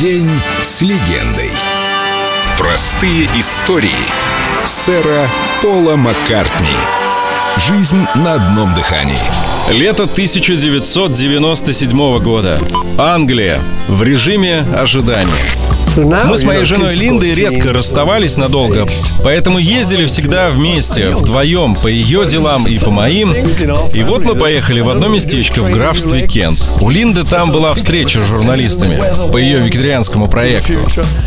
День с легендой. Простые истории сэра Пола Маккартни. Жизнь на одном дыхании. Лето 1997 года. Англия. В режиме ожидания. Мы с моей женой Линдой редко расставались надолго, поэтому ездили всегда вместе, вдвоем, по ее делам и по моим. И вот мы поехали в одно местечко в графстве Кент. У Линды там была встреча с журналистами по ее вегетарианскому проекту.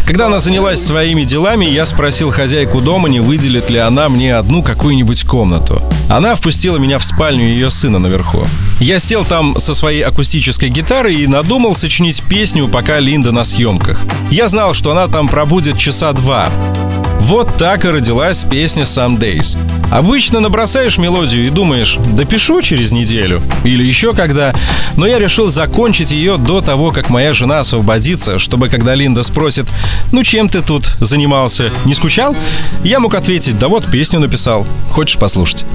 Когда она занялась своими делами, я спросил хозяйку дома, не выделит ли она мне одну какую-нибудь комнату. Она впустила меня в спальню ее сына наверху. Я сел там со своей акустической гитарой и надумал сочинить песню, пока Линда на съемках. Я знал, что она там пробудет часа два. Вот так и родилась песня «Some Days». Обычно набросаешь мелодию и думаешь, допишу через неделю или еще когда, но я решил закончить ее до того, как моя жена освободится, чтобы когда Линда спросит, ну чем ты тут занимался, не скучал? Я мог ответить, да вот песню написал, хочешь послушать?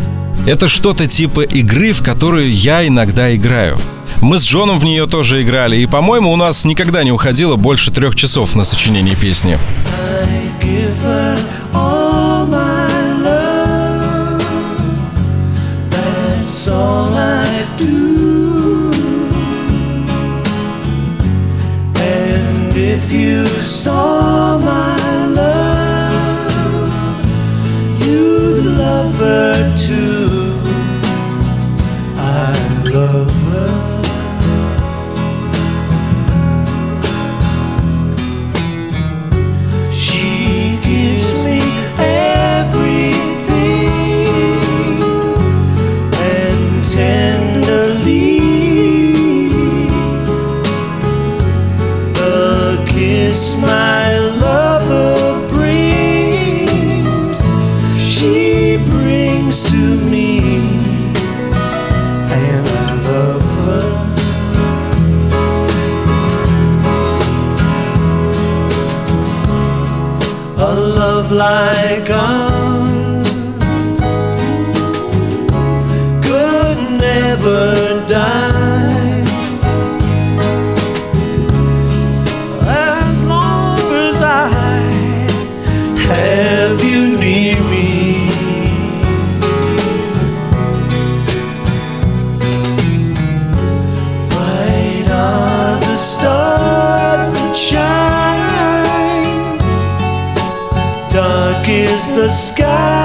Это что-то типа игры, в которую я иногда играю. Мы с Джоном в нее тоже играли, и, по-моему, у нас никогда не уходило больше трех часов на сочинение песни. If a love like ours the sky.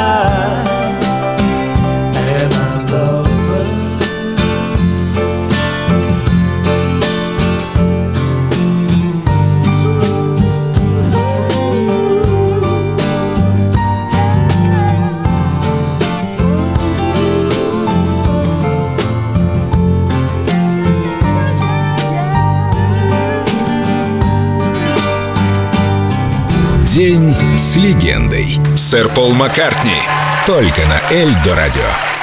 lugar. День с легендой. Сэр Пол Маккартни. Только на Эльдо радио.